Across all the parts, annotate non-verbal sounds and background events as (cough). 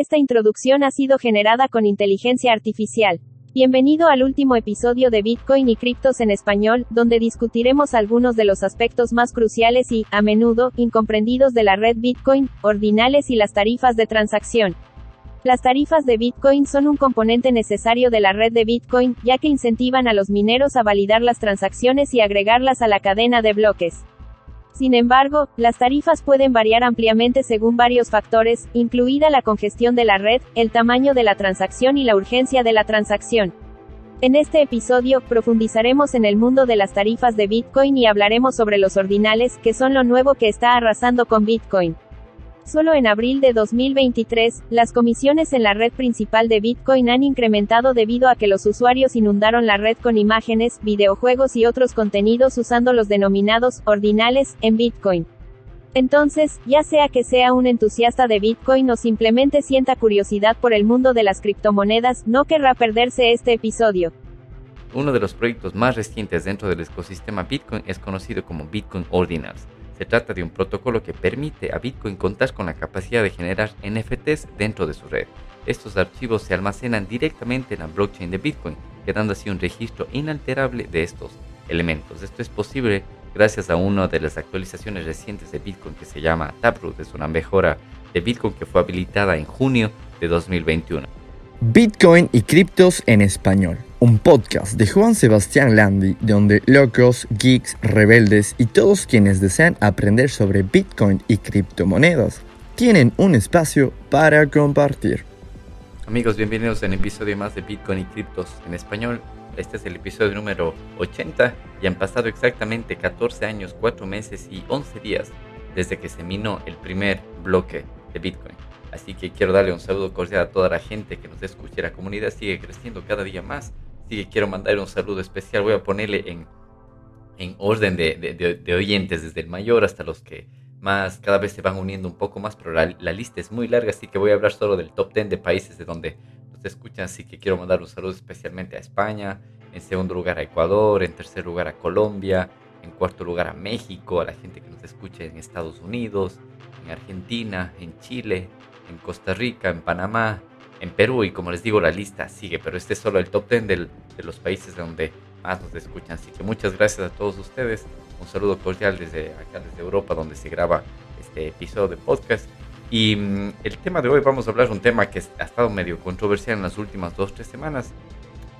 Esta introducción ha sido generada con inteligencia artificial. Bienvenido al último episodio de Bitcoin y criptos en español, donde discutiremos algunos de los aspectos más cruciales y, a menudo, incomprendidos de la red Bitcoin, ordinales y las tarifas de transacción. Las tarifas de Bitcoin son un componente necesario de la red de Bitcoin, ya que incentivan a los mineros a validar las transacciones y agregarlas a la cadena de bloques. Sin embargo, las tarifas pueden variar ampliamente según varios factores, incluida la congestión de la red, el tamaño de la transacción y la urgencia de la transacción. En este episodio, profundizaremos en el mundo de las tarifas de Bitcoin y hablaremos sobre los ordinales, que son lo nuevo que está arrasando con Bitcoin. Solo en abril de 2023, las comisiones en la red principal de Bitcoin han incrementado debido a que los usuarios inundaron la red con imágenes, videojuegos y otros contenidos usando los denominados ordinales en Bitcoin. Entonces, ya sea que sea un entusiasta de Bitcoin o simplemente sienta curiosidad por el mundo de las criptomonedas, no querrá perderse este episodio. Uno de los proyectos más recientes dentro del ecosistema Bitcoin es conocido como Bitcoin Ordinals se trata de un protocolo que permite a Bitcoin contar con la capacidad de generar NFTs dentro de su red. Estos archivos se almacenan directamente en la blockchain de Bitcoin, quedando así un registro inalterable de estos elementos. Esto es posible gracias a una de las actualizaciones recientes de Bitcoin que se llama Taproot. Es una mejora de Bitcoin que fue habilitada en junio de 2021. Bitcoin y criptos en español un podcast de Juan Sebastián Landi donde locos, geeks, rebeldes y todos quienes desean aprender sobre Bitcoin y criptomonedas tienen un espacio para compartir. Amigos, bienvenidos a un episodio más de Bitcoin y criptos en español. Este es el episodio número 80 y han pasado exactamente 14 años, 4 meses y 11 días desde que se minó el primer bloque de Bitcoin. Así que quiero darle un saludo cordial a toda la gente que nos escucha. La comunidad sigue creciendo cada día más que quiero mandar un saludo especial. Voy a ponerle en, en orden de, de, oyentes, desde el mayor hasta los que más cada vez se van uniendo un poco más, pero la, la, lista es muy larga, así que voy a hablar solo del top 10 de países de donde nos escuchan. Así que quiero mandar un saludo especialmente a España, en segundo lugar a Ecuador, en tercer lugar a Colombia, en cuarto lugar a México, a la gente que nos escucha en Estados Unidos, en Argentina, en Chile, en Costa Rica, en Panamá, en Perú y como les digo la lista sigue, pero este es solo el top 10 de los países donde más nos escuchan. Así que muchas gracias a todos ustedes. Un saludo cordial desde acá, desde Europa, donde se graba este episodio de podcast. Y mm, el tema de hoy vamos a hablar de un tema que ha estado medio controversial en las últimas dos, tres semanas,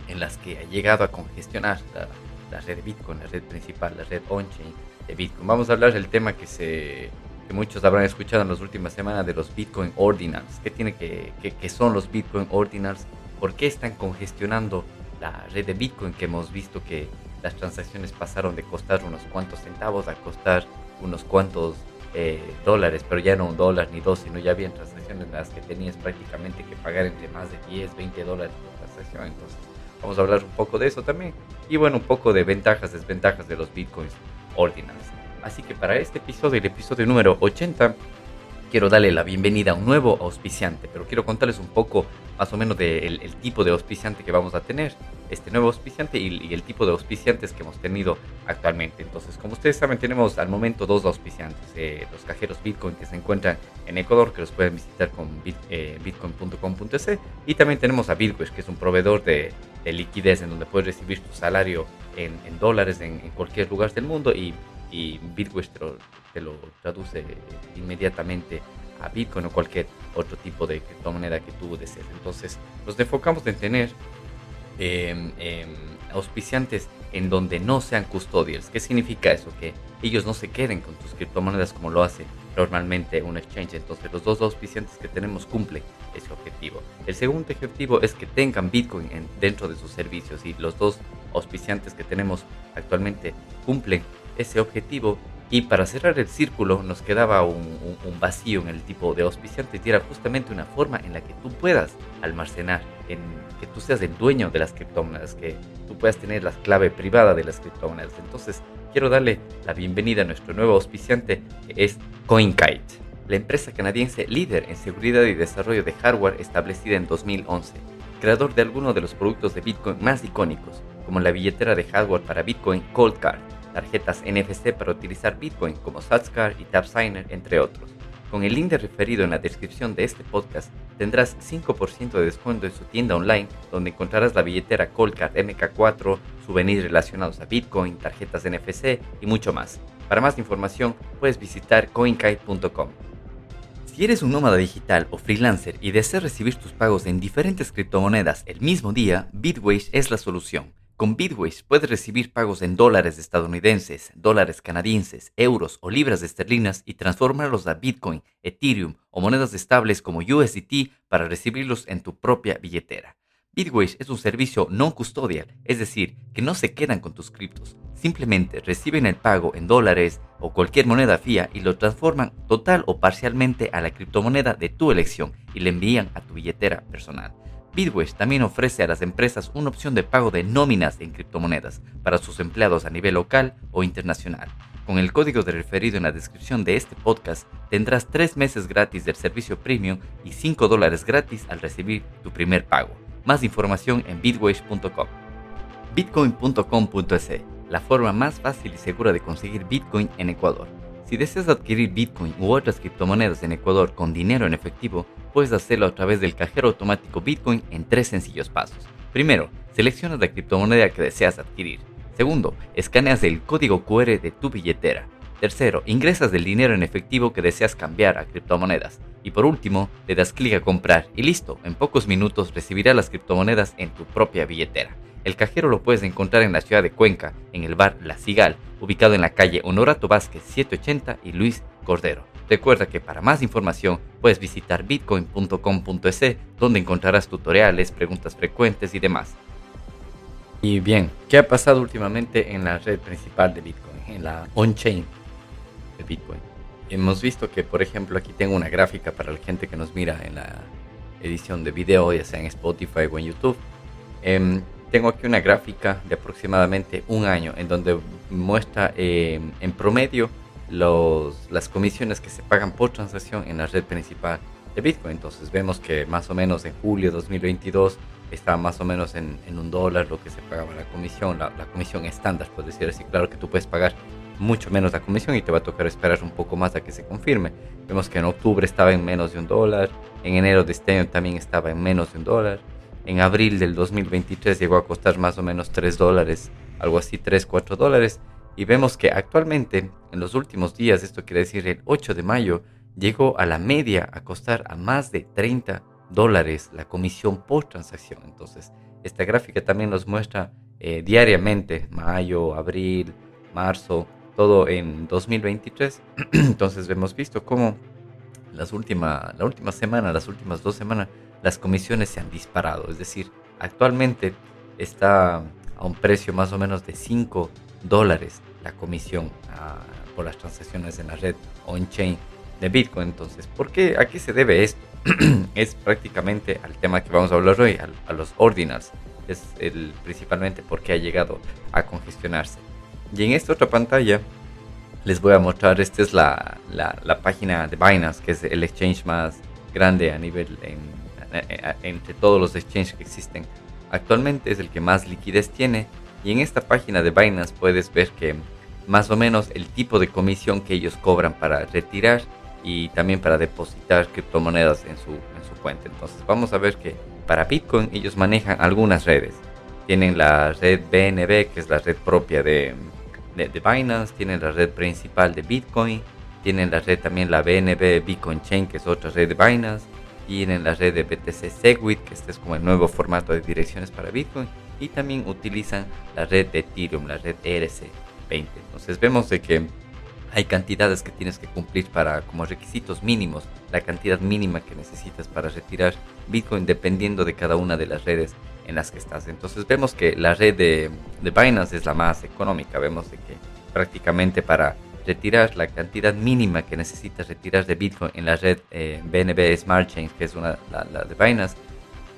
en las que ha llegado a congestionar la, la red Bitcoin, la red principal, la red on-chain de Bitcoin. Vamos a hablar del tema que se que muchos habrán escuchado en las últimas semanas de los Bitcoin Ordinals. ¿Qué, tiene que, qué, son los Bitcoin Ordinals? ¿Por qué están congestionando la red de Bitcoin que hemos visto que las transacciones pasaron de costar unos cuantos centavos a costar unos cuantos eh, dólares, pero ya no un dólar ni dos, sino ya habían transacciones en las que tenías prácticamente que pagar entre más de 10, 20 dólares por transacción. Entonces, vamos a hablar un poco de eso también. Y bueno, un poco de ventajas, desventajas de los Bitcoins Ordinals. Así que para este episodio, el episodio número 80, quiero darle la bienvenida a un nuevo auspiciante, pero quiero contarles un poco más o menos del el tipo de auspiciante que vamos a tener, este nuevo auspiciante y, el tipo de auspiciantes que hemos tenido actualmente. Entonces, como ustedes saben, tenemos al momento dos auspiciantes, eh, los cajeros Bitcoin que se encuentran en Ecuador, que los pueden visitar con eh, bitcoin.com.es, y también tenemos a Bitwish, que es un proveedor de, liquidez en donde puedes recibir tu salario en, dólares en, en cualquier lugar del mundo y y traduce inmediatamente a Bitcoin o cualquier otro tipo de criptomoneda que tú desees. Entonces, nos enfocamos en tener em, em, auspiciantes en donde no sean custodials. ¿Qué significa eso? Que ellos no se queden con tus criptomonedas como lo hace normalmente un exchange. Entonces, los dos auspiciantes que tenemos cumplen ese objetivo. El segundo objetivo es que tengan Bitcoin dentro de sus servicios y los dos auspiciantes que tenemos actualmente cumplen ese objetivo y para cerrar el círculo nos quedaba un, vacío en el tipo de auspiciante y era justamente una forma en la que tú puedas almacenar, en que tú seas el dueño de las criptomonedas, que tú puedas tener la clave privada de las criptomonedas. Entonces quiero darle la bienvenida a nuestro nuevo auspiciante que es CoinKite, la empresa canadiense líder en seguridad y desarrollo de hardware establecida en 2011, creador de algunos de los productos de Bitcoin más icónicos, como la billetera de hardware para Bitcoin Cold Card tarjetas NFC para utilizar Bitcoin como Satscar y TapSigner, entre otros. Con el link de referido en la descripción de este podcast tendrás 5% de descuento en su tienda online donde encontrarás la billetera Colcard MK4, souvenirs relacionados a Bitcoin, tarjetas NFC y mucho más. Para más información puedes visitar coinkite.com. Si eres un nómada digital o freelancer y deseas recibir tus pagos en diferentes criptomonedas el mismo día, Bitwage es la solución. Con Bitwise puedes recibir pagos en dólares estadounidenses, dólares canadienses, euros o libras esterlinas y transformarlos a Bitcoin, Ethereum o monedas estables como USDT para recibirlos en tu propia billetera. Bitwise es un servicio no custodial, es decir, que no se quedan con tus criptos, simplemente reciben el pago en dólares o cualquier moneda fía y lo transforman total o parcialmente a la criptomoneda de tu elección y le envían a tu billetera personal. Bitwise también ofrece a las empresas una opción de pago de nóminas en criptomonedas para sus empleados a nivel local o internacional. Con el código de referido en la descripción de este podcast tendrás 3 meses gratis del servicio premium y 5 dólares gratis al recibir tu primer pago. Más información en bitwise.com. Bitcoin.com.es, la forma más fácil y segura de conseguir Bitcoin en Ecuador. Si deseas adquirir Bitcoin u otras criptomonedas en Ecuador con dinero en efectivo, puedes hacerlo a través del cajero automático Bitcoin en tres sencillos pasos. Primero, seleccionas la criptomoneda que deseas adquirir. Segundo, escaneas el código QR de tu billetera. Tercero, ingresas el dinero en efectivo que deseas cambiar a criptomonedas. Y por último, le das clic a comprar y listo, en pocos minutos recibirás las criptomonedas en tu propia billetera. El cajero lo puedes encontrar en la ciudad de Cuenca, en el bar La Cigal, ubicado en la calle Honorato Vázquez 780 y Luis Cordero. Recuerda que para más información puedes visitar bitcoin.com.es, donde encontrarás tutoriales, preguntas frecuentes y demás. Y bien, ¿qué ha pasado últimamente en la red principal de Bitcoin, en la on-chain de Bitcoin? Hemos visto que, por ejemplo, aquí tengo una gráfica para la gente que nos mira en la edición de video, ya sea en Spotify o en YouTube. Em, tengo aquí una gráfica de aproximadamente un año en donde muestra eh, en promedio los, las comisiones que se pagan por transacción en la red principal de Bitcoin. Entonces vemos que más o menos en julio de 2022 está más o menos en, un dólar lo que se pagaba la comisión, la, comisión estándar, por decir así. Claro que tú puedes pagar mucho menos la comisión y te va a tocar esperar un poco más a que se confirme. Vemos que en octubre estaba en menos de un dólar, en enero de este año también estaba en menos de un dólar en abril del 2023 llegó a costar más o menos 3 dólares, algo así 3, 4 dólares. Y vemos que actualmente, en los últimos días, esto quiere decir el 8 de mayo, llegó a la media a costar a más de 30 dólares la comisión por transacción. Entonces, esta gráfica también nos muestra eh, diariamente, mayo, abril, marzo, todo en 2023. (clears throat) Entonces, hemos visto cómo las última, la última semana, las últimas dos semanas, las comisiones se han disparado. Es decir, actualmente está a un precio más o menos de 5 dólares la comisión ah, por las transacciones en la red on-chain de Bitcoin. Entonces, ¿por qué? ¿A qué se debe esto? (clears throat) es prácticamente al tema que vamos a hablar hoy, a, los ordinals. Es el, principalmente porque ha llegado a congestionarse. Y en esta otra pantalla les voy a mostrar, esta es la, la, página de Binance, que es el exchange más grande a nivel entre todos los exchanges que existen. Actualmente es el que más liquidez tiene y en esta página de Binance puedes ver que más o menos el tipo de comisión que ellos cobran para retirar y también para depositar criptomonedas en su, en su cuenta. Entonces vamos a ver que para Bitcoin ellos manejan algunas redes. Tienen la red BNB, que es la red propia de, de, Binance, tienen la red principal de Bitcoin, tienen la red también la BNB Bitcoin Chain, que es otra red de Binance, tienen la red de BTC Segwit, que este es como el nuevo formato de direcciones para Bitcoin, y también utilizan la red de Ethereum, la red ERC20. Entonces vemos de que hay cantidades que tienes que cumplir para como requisitos mínimos, la cantidad mínima que necesitas para retirar Bitcoin dependiendo de cada una de las redes en las que estás. Entonces vemos que la red de, de Binance es la más económica, vemos de que prácticamente para retirar la cantidad mínima que necesitas retirar de Bitcoin en la red BNB eh, Smart Chain, que es una, la, de Binance,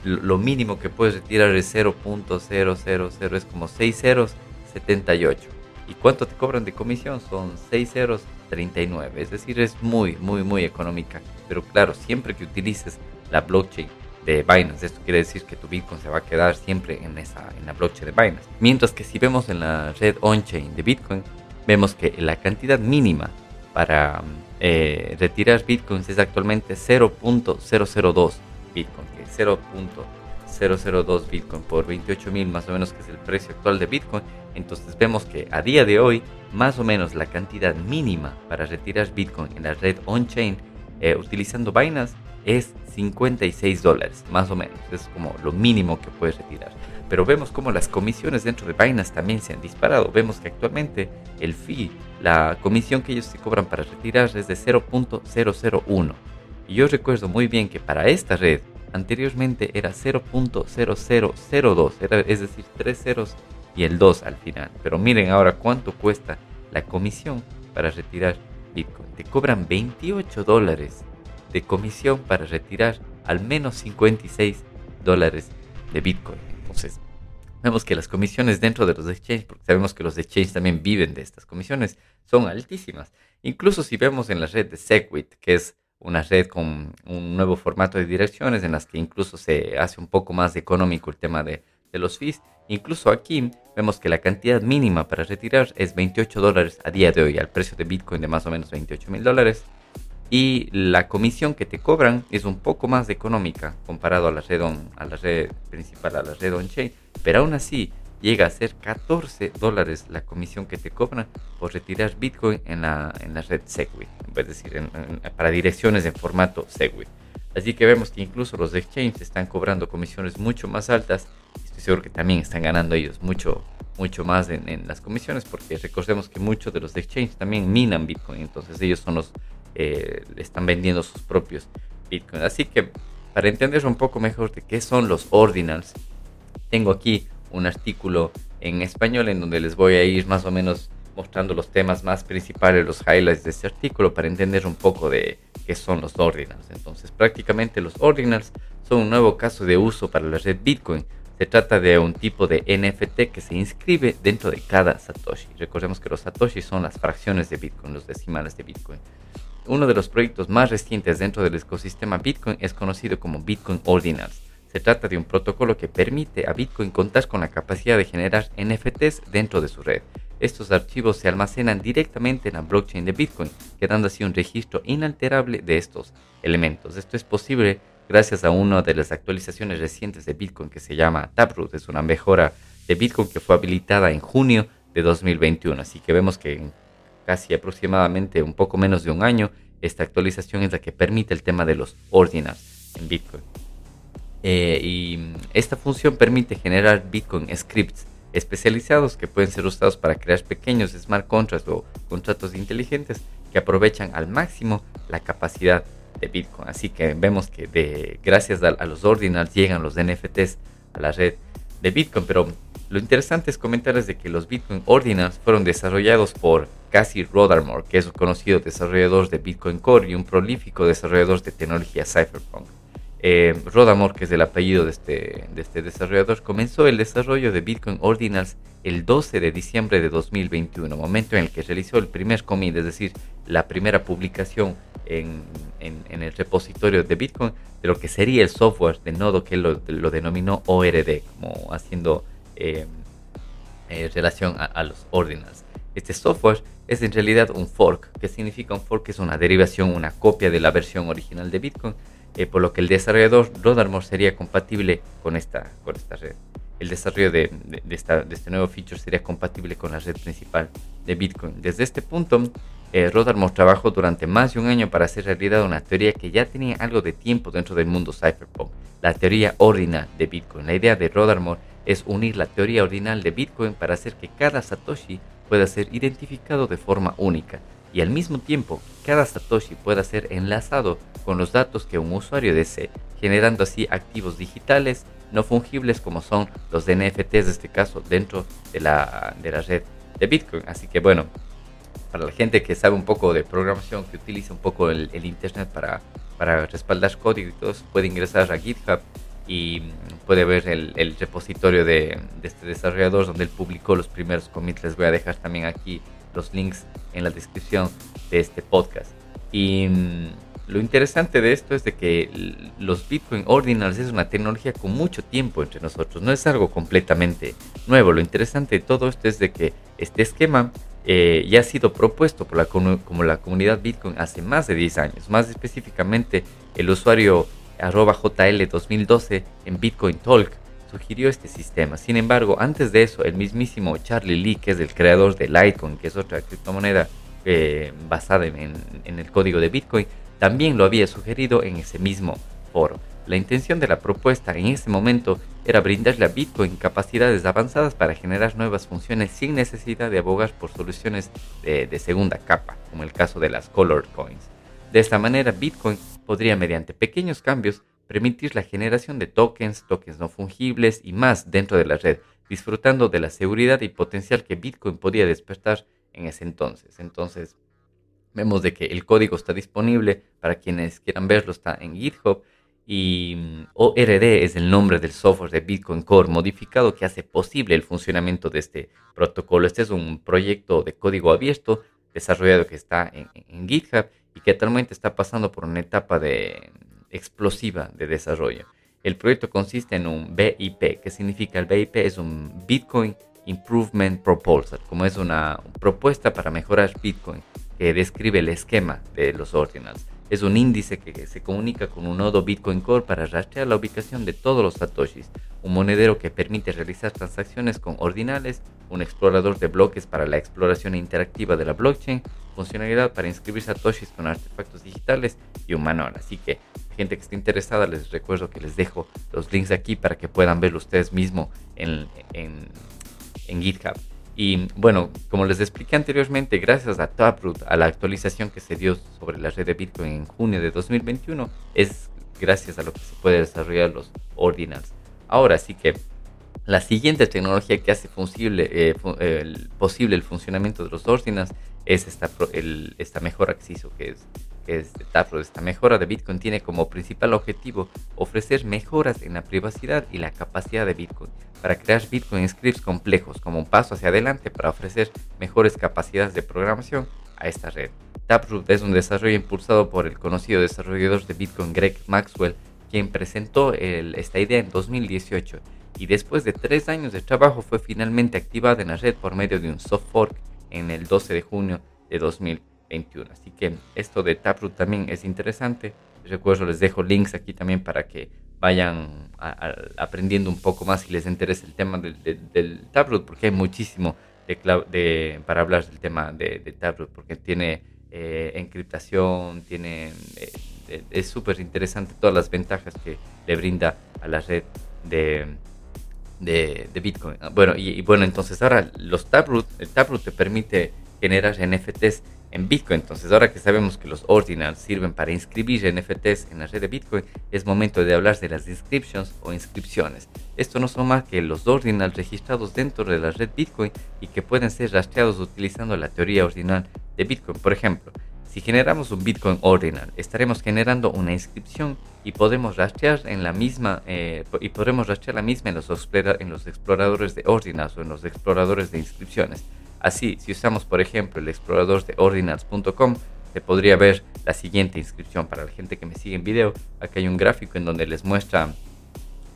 lo mínimo que puedes retirar es 0.000, es como 6 ceros 78. ¿Y cuánto te cobran de comisión? Son 6 ceros 39. Es decir, es muy, muy, muy económica. Pero claro, siempre que utilices la blockchain de Binance. Esto quiere decir que tu Bitcoin se va a quedar siempre en, esa, en la blockchain de Binance. Mientras que si vemos en la red on-chain de Bitcoin, vemos que la cantidad mínima para eh, retirar bitcoins es actualmente 0.002 bitcoin, que 0.002 bitcoin por 28 mil más o menos que es el precio actual de bitcoin. Entonces vemos que a día de hoy más o menos la cantidad mínima para retirar bitcoin en la red on-chain eh, utilizando Binance es 56 dólares, más o menos. Es como lo mínimo que puedes retirar. Pero vemos como las comisiones dentro de Binance también se han disparado. Vemos que actualmente el fee, la comisión que ellos se cobran para retirar es de 0.001. Y yo recuerdo muy bien que para esta red anteriormente era 0.0002, es decir, tres ceros y el 2 al final. Pero miren ahora cuánto cuesta la comisión para retirar Bitcoin. Te cobran 28 dólares de comisión para retirar al menos 56 dólares de Bitcoin. Entonces, vemos que las comisiones dentro de los exchanges, porque sabemos que los exchanges también viven de estas comisiones, son altísimas. Incluso si vemos en la red de Segwit, que es una red con un nuevo formato de direcciones en las que incluso se hace un poco más económico el tema de, de los fees, incluso aquí vemos que la cantidad mínima para retirar es 28 dólares a día de hoy, al precio de Bitcoin de más o menos 28 mil dólares y la comisión que te cobran es un poco más económica comparado a la red, a la red principal, a la red on-chain, pero aún así llega a ser 14 dólares la comisión que te cobran por retirar Bitcoin en la, en la red Segwit, es decir, para direcciones en formato Segwit. Así que vemos que incluso los exchanges están cobrando comisiones mucho más altas. Estoy seguro que también están ganando ellos mucho, mucho más en, en las comisiones, porque recordemos que muchos de los exchanges también minan Bitcoin, entonces ellos son los eh, están vendiendo sus propios bitcoins. Así que para entender un poco mejor de qué son los ordinals, tengo aquí un artículo en español en donde les voy a ir más o menos mostrando los temas más principales, los highlights de este artículo para entender un poco de qué son los ordinals. Entonces, prácticamente los ordinals son un nuevo caso de uso para la red Bitcoin. Se trata de un tipo de NFT que se inscribe dentro de cada Satoshi. Recordemos que los Satoshi son las fracciones de Bitcoin, los decimales de Bitcoin. Uno de los proyectos más recientes dentro del ecosistema Bitcoin es conocido como Bitcoin Ordinals. Se trata de un protocolo que permite a Bitcoin contar con la capacidad de generar NFTs dentro de su red. Estos archivos se almacenan directamente en la blockchain de Bitcoin, quedando así un registro inalterable de estos elementos. Esto es posible gracias a una de las actualizaciones recientes de Bitcoin que se llama Taproot. Es una mejora de Bitcoin que fue habilitada en junio de 2021. Así que vemos que en casi aproximadamente un poco menos de un año, esta actualización es la que permite el tema de los ordinals en Bitcoin. Eh, y esta función permite generar Bitcoin scripts especializados que pueden ser usados para crear pequeños smart contracts o contratos inteligentes que aprovechan al máximo la capacidad de Bitcoin. Así que vemos que de, gracias a, a los ordinals llegan los NFTs a la red de Bitcoin, pero lo interesante es comentarles de que los Bitcoin Ordinals fueron desarrollados por Cassie Rodarmore, que es un conocido desarrollador de Bitcoin Core y un prolífico desarrollador de tecnología Cypherpunk. Eh, Rodamore, que es el apellido de este, de este desarrollador, comenzó el desarrollo de Bitcoin Ordinals el 12 de diciembre de 2021, momento en el que realizó el primer commit, es decir, la primera publicación en, en, el repositorio de Bitcoin de lo que sería el software de nodo que lo, lo denominó ORD, como haciendo eh, eh, relación a, los ordinals. Este software es en realidad un fork. ¿Qué significa un fork? Es una derivación, una copia de la versión original de Bitcoin, eh, por lo que el desarrollador Rodarmore sería compatible con esta, con esta red. El desarrollo de, de, esta, de, este nuevo feature sería compatible con la red principal de Bitcoin. Desde este punto, eh, trabajó durante más de un año para hacer realidad una teoría que ya tenía algo de tiempo dentro del mundo cypherpunk, la teoría ordinal de Bitcoin. La idea de Rodarmore es unir la teoría ordinal de Bitcoin para hacer que cada Satoshi pueda ser identificado de forma única y al mismo tiempo cada Satoshi pueda ser enlazado con los datos que un usuario desee, generando así activos digitales no fungibles como son los NFTs de este caso dentro de la, de la red de Bitcoin. Así que bueno, para la gente que sabe un poco de programación, que utiliza un poco el, Internet para, para respaldar código y todo puede ingresar a GitHub y puede ver el, repositorio de, este desarrollador donde él publicó los primeros commits. Les voy a dejar también aquí los links en la descripción de este podcast. Y mm, lo interesante de esto es de que los Bitcoin Ordinals es una tecnología con mucho tiempo entre nosotros, no es algo completamente nuevo. Lo interesante de todo esto es de que este esquema eh, ya ha sido propuesto por la, comunidad Bitcoin hace más de 10 años. Más específicamente, el usuario arroba JL2012 en Bitcoin Talk sugirió este sistema. Sin embargo, antes de eso, el mismísimo Charlie Lee, que es el creador de Litecoin, que es otra criptomoneda eh, basada en el código de Bitcoin, también lo había sugerido en ese mismo foro. La intención de la propuesta en ese momento era brindarle a Bitcoin capacidades avanzadas para generar nuevas funciones sin necesidad de abogar por soluciones de, segunda capa, como el caso de las Colored Coins. De esta manera, Bitcoin podría, mediante pequeños cambios, permitir la generación de tokens, tokens no fungibles y más dentro de la red, disfrutando de la seguridad y potencial que Bitcoin podía despertar en ese entonces. Entonces, vemos de que el código está disponible para quienes quieran verlo, está en GitHub y mm, ORD es el nombre del software de Bitcoin Core modificado que hace posible el funcionamiento de este protocolo. Este es un proyecto de código abierto desarrollado que está en, GitHub y que actualmente está pasando por una etapa de, explosiva de desarrollo. El proyecto consiste en un BIP, que significa el BIP es un Bitcoin Improvement Proposal, como es una propuesta para mejorar Bitcoin que describe el esquema de los ordinals es un índice que se comunica con un nodo Bitcoin Core para rastrear la ubicación de todos los satoshis, un monedero que permite realizar transacciones con ordinales, un explorador de bloques para la exploración interactiva de la blockchain, funcionalidad para inscribir satoshis con artefactos digitales y un manual. Así que, gente que esté interesada, les recuerdo que les dejo los links aquí para que puedan verlo ustedes mismos en, en GitHub. Y bueno, como les expliqué anteriormente, gracias a Taproot, a la actualización que se dio sobre la red de Bitcoin en junio de 2021, es gracias a lo que se puede desarrollar los ordinals. Ahora sí que la siguiente tecnología que hace posible, eh, el, posible el funcionamiento de los ordinals es esta, esta mejor acceso que que es Taproot. Esta mejora de Bitcoin tiene como principal objetivo ofrecer mejoras en la privacidad y la capacidad de Bitcoin para crear Bitcoin scripts complejos como un paso hacia adelante para ofrecer mejores capacidades de programación a esta red. Taproot es un desarrollo impulsado por el conocido desarrollador de Bitcoin Greg Maxwell, quien presentó esta idea en 2018 y después de tres años de trabajo fue finalmente activada en la red por medio de un soft fork en el 12 de junio de 2021. Así que esto de Taproot también es interesante. Recuerdo, les dejo links aquí también para que vayan aprendiendo un poco más si les interesa el tema del, del, Taproot, porque hay muchísimo de, para hablar del tema de, Taproot, porque tiene eh, encriptación, tiene, eh, es súper interesante todas las ventajas que le brinda a la red de, de, Bitcoin. Bueno, y, bueno, entonces ahora los Taproot, el Taproot te permite generar NFTs en Bitcoin. Entonces, ahora que sabemos que los ordinals sirven para inscribir NFTs en la red de Bitcoin, es momento de hablar de las inscriptions o inscripciones. Esto no son más que los ordinals registrados dentro de la red Bitcoin y que pueden ser rastreados utilizando la teoría ordinal de Bitcoin. Por ejemplo, si generamos un Bitcoin ordinal, estaremos generando una inscripción y podemos rastrear en la misma eh, y podremos rastrear la misma los, en los exploradores de ordinals o en los exploradores de inscripciones. Así, si usamos por ejemplo el explorador de ordinals.com, se podría ver la siguiente inscripción para la gente que me sigue en video. Aquí hay un gráfico en donde les muestra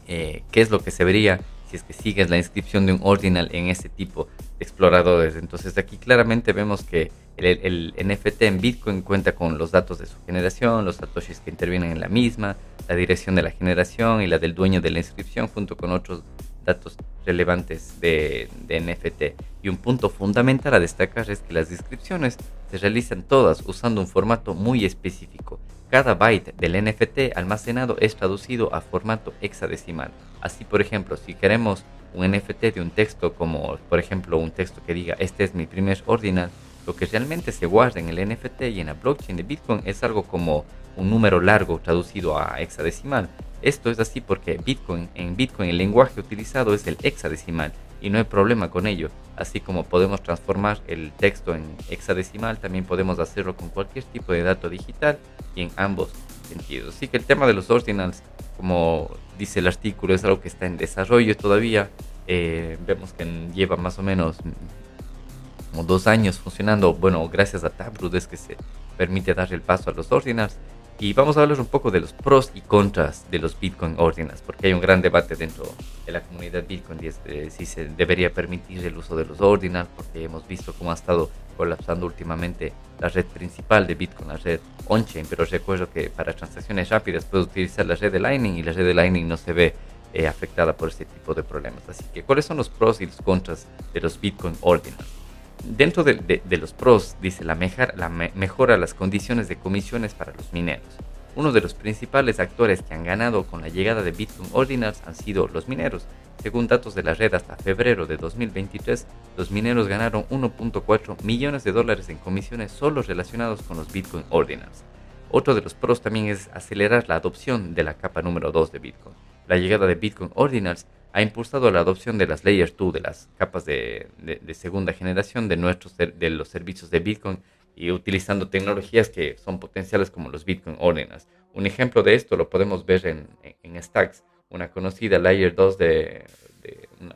eh, qué es lo que se vería si es que sigues la inscripción de un ordinal en este tipo de exploradores. Entonces aquí claramente vemos que el, el, NFT en Bitcoin cuenta con los datos de su generación, los satoshis que intervienen en la misma, la dirección de la generación y la del dueño de la inscripción junto con otros datos relevantes de, NFT. Y un punto fundamental a destacar es que las descripciones se realizan todas usando un formato muy específico. Cada byte del NFT almacenado es traducido a formato hexadecimal. Así, por ejemplo, si queremos un NFT de un texto como, por ejemplo, un texto que diga este es mi primer ordinal, lo que realmente se guarda en el NFT y en la blockchain de Bitcoin es algo como un número largo traducido a hexadecimal. Esto es así porque Bitcoin, en Bitcoin el lenguaje utilizado es el hexadecimal y no hay problema con ello. Así como podemos transformar el texto en hexadecimal, también podemos hacerlo con cualquier tipo de dato digital y en ambos sentidos. Así que el tema de los ordinals, como dice el artículo, es algo que está en desarrollo todavía. Eh, vemos que lleva más o menos como dos años funcionando. Bueno, gracias a Taproot es que se permite dar el paso a los ordinals Y vamos a hablar un poco de los pros y contras de los Bitcoin Ordinals, porque hay un gran debate dentro de la comunidad Bitcoin de si se debería permitir el uso de los Ordinals, porque hemos visto cómo ha estado colapsando últimamente la red principal de Bitcoin, la red on-chain, pero recuerdo que para transacciones rápidas puedes utilizar la red de Lightning y la red de Lightning no se ve eh, afectada por este tipo de problemas. Así que, ¿cuáles son los pros y los contras de los Bitcoin Ordinals? Dentro de, los pros, dice la, la mejora las condiciones de comisiones para los mineros. Uno de los principales actores que han ganado con la llegada de Bitcoin Ordinals han sido los mineros. Según datos de la red hasta febrero de 2023, los mineros ganaron 1.4 millones de dólares en comisiones solo relacionados con los Bitcoin Ordinals. Otro de los pros también es acelerar la adopción de la capa número 2 de Bitcoin. La llegada de Bitcoin Ordinals ha impulsado la adopción de las Layer 2, de las capas de, segunda generación de, nuestros, de los servicios de Bitcoin y utilizando tecnologías que son potenciales como los Bitcoin Ordinals. Un ejemplo de esto lo podemos ver en, en Stacks, una conocida Layer 2 de,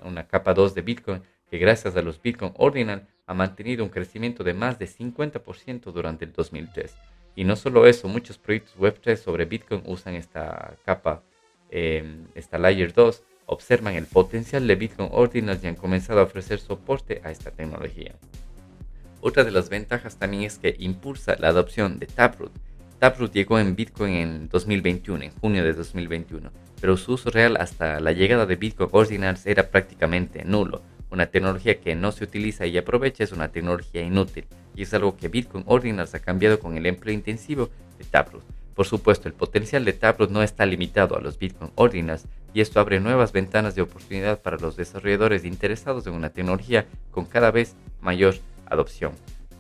una, capa 2 de Bitcoin que gracias a los Bitcoin Ordinals ha mantenido un crecimiento de más de 50% durante el 2003. Y no solo eso, muchos proyectos Web3 sobre Bitcoin usan esta capa, eh, esta Layer 2 observan el potencial de Bitcoin Ordinals y han comenzado a ofrecer soporte a esta tecnología. Otra de las ventajas también es que impulsa la adopción de Taproot. Taproot llegó en Bitcoin en 2021, en junio de 2021, pero su uso real hasta la llegada de Bitcoin Ordinals era prácticamente nulo. Una tecnología que no se utiliza y aprovecha es una tecnología inútil, y es algo que Bitcoin Ordinals ha cambiado con el empleo intensivo de Taproot. Por supuesto, el potencial de Taproot no está limitado a los Bitcoin Ordinals, y esto abre nuevas ventanas de oportunidad para los desarrolladores interesados en una tecnología con cada vez mayor adopción.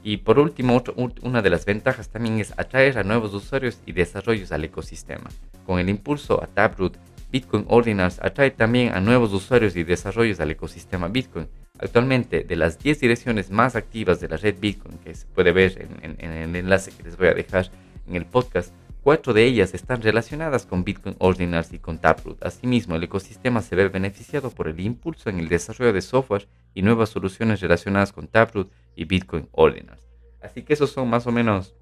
Y por último, una de las ventajas también es atraer a nuevos usuarios y desarrollos al ecosistema. Con el impulso a Taproot, Bitcoin Ordinals atrae también a nuevos usuarios y desarrollos al ecosistema Bitcoin. Actualmente, de las 10 direcciones más activas de la red Bitcoin, que se puede ver en el enlace que les voy a dejar en el podcast, Cuatro de ellas están relacionadas con Bitcoin Ordinals y con Taproot. Asimismo, el ecosistema se ve beneficiado por el impulso en el desarrollo de software y nuevas soluciones relacionadas con Taproot y Bitcoin Ordinals. Así que esos son más o menos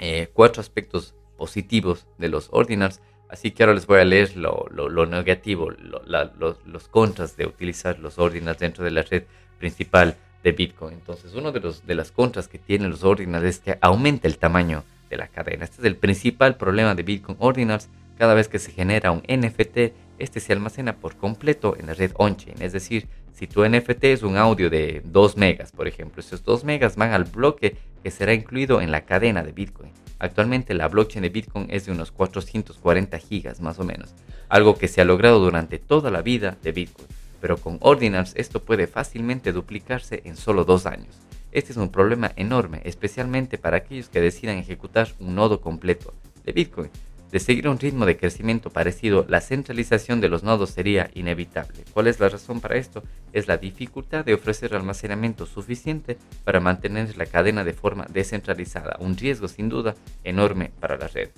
eh, cuatro aspectos positivos de los Ordinals. Así que ahora les voy a leer lo, negativo, los, contras de utilizar los Ordinals dentro de la red principal de Bitcoin. Entonces, uno de, los, de las contras que tienen los Ordinals es que aumenta el tamaño de la cadena. Este es el principal problema de Bitcoin Ordinals. Cada vez que se genera un NFT, este se almacena por completo en la red on-chain. Es decir, si tu NFT es un audio de 2 megas, por ejemplo, esos 2 megas van al bloque que será incluido en la cadena de Bitcoin. Actualmente la blockchain de Bitcoin es de unos 440 gigas más o menos, algo que se ha logrado durante toda la vida de Bitcoin. Pero con Ordinals esto puede fácilmente duplicarse en solo dos años. Este es un problema enorme, especialmente para aquellos que decidan ejecutar un nodo completo de Bitcoin. De seguir un ritmo de crecimiento parecido, la centralización de los nodos sería inevitable. ¿Cuál es la razón para esto? Es la dificultad de ofrecer almacenamiento suficiente para mantener la cadena de forma descentralizada, un riesgo sin duda enorme para la red.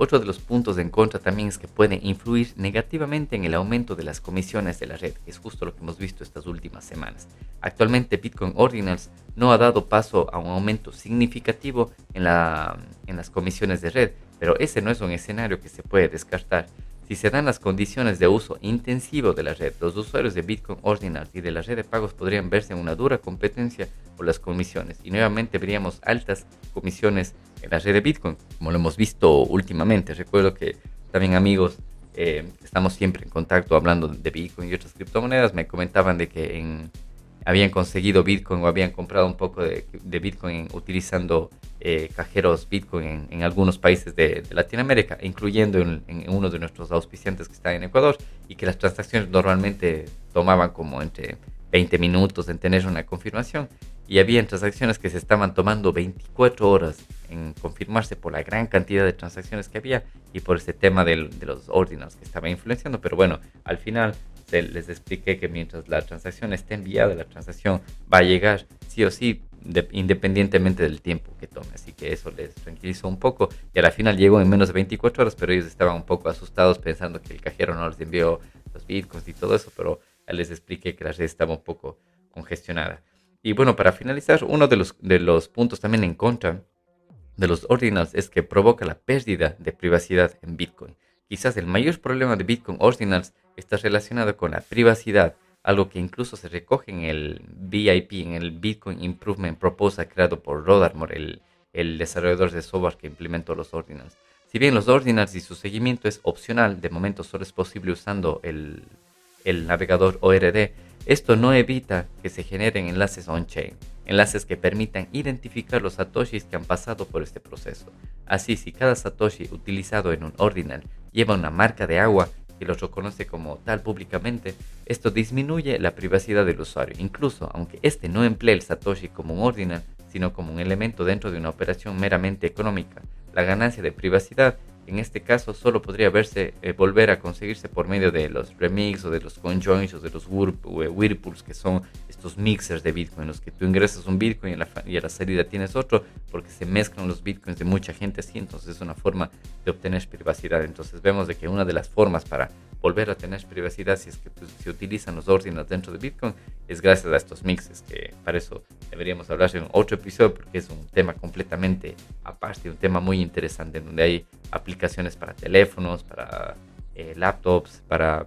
Otro de los puntos en contra también es que puede influir negativamente en el aumento de las comisiones de la red, es justo lo que hemos visto estas últimas semanas. Actualmente Bitcoin Ordinals no ha dado paso a un aumento significativo en, en las comisiones de red, pero ese no es un escenario que se puede descartar. Si se dan las condiciones de uso intensivo de la red, los usuarios de Bitcoin Ordinals y de la red de pagos podrían verse en una dura competencia por las comisiones y nuevamente veríamos altas comisiones en la red de Bitcoin, como lo hemos visto últimamente. Recuerdo que también amigos, eh, estamos siempre en contacto hablando de Bitcoin y otras criptomonedas, me comentaban de que habían conseguido Bitcoin o habían comprado un poco de, Bitcoin utilizando eh, cajeros Bitcoin en, algunos países de, Latinoamérica, incluyendo en, en, uno de nuestros auspiciantes que está en Ecuador, y que las transacciones normalmente tomaban como entre 20 minutos en tener una confirmación y había transacciones que se estaban tomando 24 horas en confirmarse por la gran cantidad de transacciones que había y por ese tema de los ordinals que estaba influenciando. Pero bueno, al final les expliqué que mientras la transacción esté enviada, la transacción va a llegar sí o sí, independientemente del tiempo que tome. Así que eso les tranquilizó un poco. Y al final llegó en menos de 24 horas, pero ellos estaban un poco asustados pensando que el cajero no les envió los bitcoins y todo eso, pero les expliqué que la red estaba un poco congestionada. Y bueno, para finalizar, uno de los, de los puntos también en contra de los ordinals es que provoca la pérdida de privacidad en Bitcoin. Quizás el mayor problema de Bitcoin ordinals está relacionado con la privacidad, algo que incluso se recoge en el BIP, en el Bitcoin Improvement Proposal creado por Rodarmor, el, el desarrollador de software que implementó los ordinals. Si bien los ordinals y su seguimiento es opcional, de momento solo es posible usando el, el navegador ORD, esto no evita que se generen enlaces on-chain, enlaces que permitan identificar los satoshis que han pasado por este proceso. Así, si cada satoshi utilizado en un ordinal lleva una marca de agua que lo reconoce como tal públicamente, esto disminuye la privacidad del usuario, incluso aunque éste no emplee el satoshi como un ordinal, sino como un elemento dentro de una operación meramente económica. La ganancia de privacidad en este caso solo podría verse eh, volver a conseguirse por medio de los remix o de los conjoins o de los whirlpools que son estos mixers de Bitcoin, en los que tú ingresas un Bitcoin y a, la, y a la salida tienes otro porque se mezclan los Bitcoins de mucha gente así, entonces es una forma de obtener privacidad. Entonces vemos de que una de las formas para volver a tener privacidad si es que pues, se utilizan los órdenes dentro de Bitcoin es gracias a estos mixes, que para eso deberíamos hablar en otro episodio porque es un tema completamente aparte, un tema muy interesante donde hay aplicaciones para teléfonos, para eh, laptops, para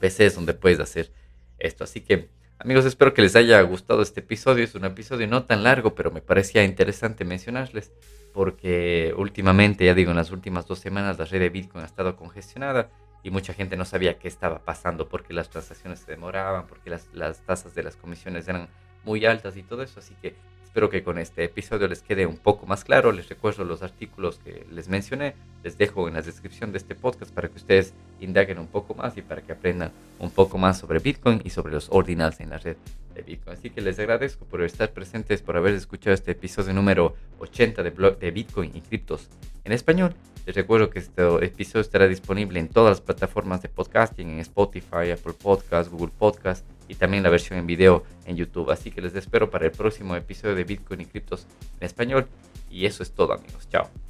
PCs donde puedes hacer esto. Así que amigos, espero que les haya gustado este episodio. Es un episodio no tan largo, pero me parecía interesante mencionarles porque últimamente, ya digo, en las últimas dos semanas la red de Bitcoin ha estado congestionada y mucha gente no sabía qué estaba pasando, porque las transacciones se demoraban, porque las, las tasas de las comisiones eran muy altas y todo eso. Así que Espero que con este episodio les quede un poco más claro. Les recuerdo los artículos que les mencioné. Les dejo en la descripción de este podcast para que ustedes indaguen un poco más y para que aprendan un poco más sobre Bitcoin y sobre los ordinals en la red Bitcoin. Así que les agradezco por estar presentes, por haber escuchado este episodio número 80 de, Bitcoin y criptos en español. Les recuerdo que este episodio estará disponible en todas las plataformas de podcasting, en Spotify, Apple Podcasts, Google Podcasts y también la versión en video en YouTube. Así que les espero para el próximo episodio de Bitcoin y criptos en español. Y eso es todo amigos. Chao.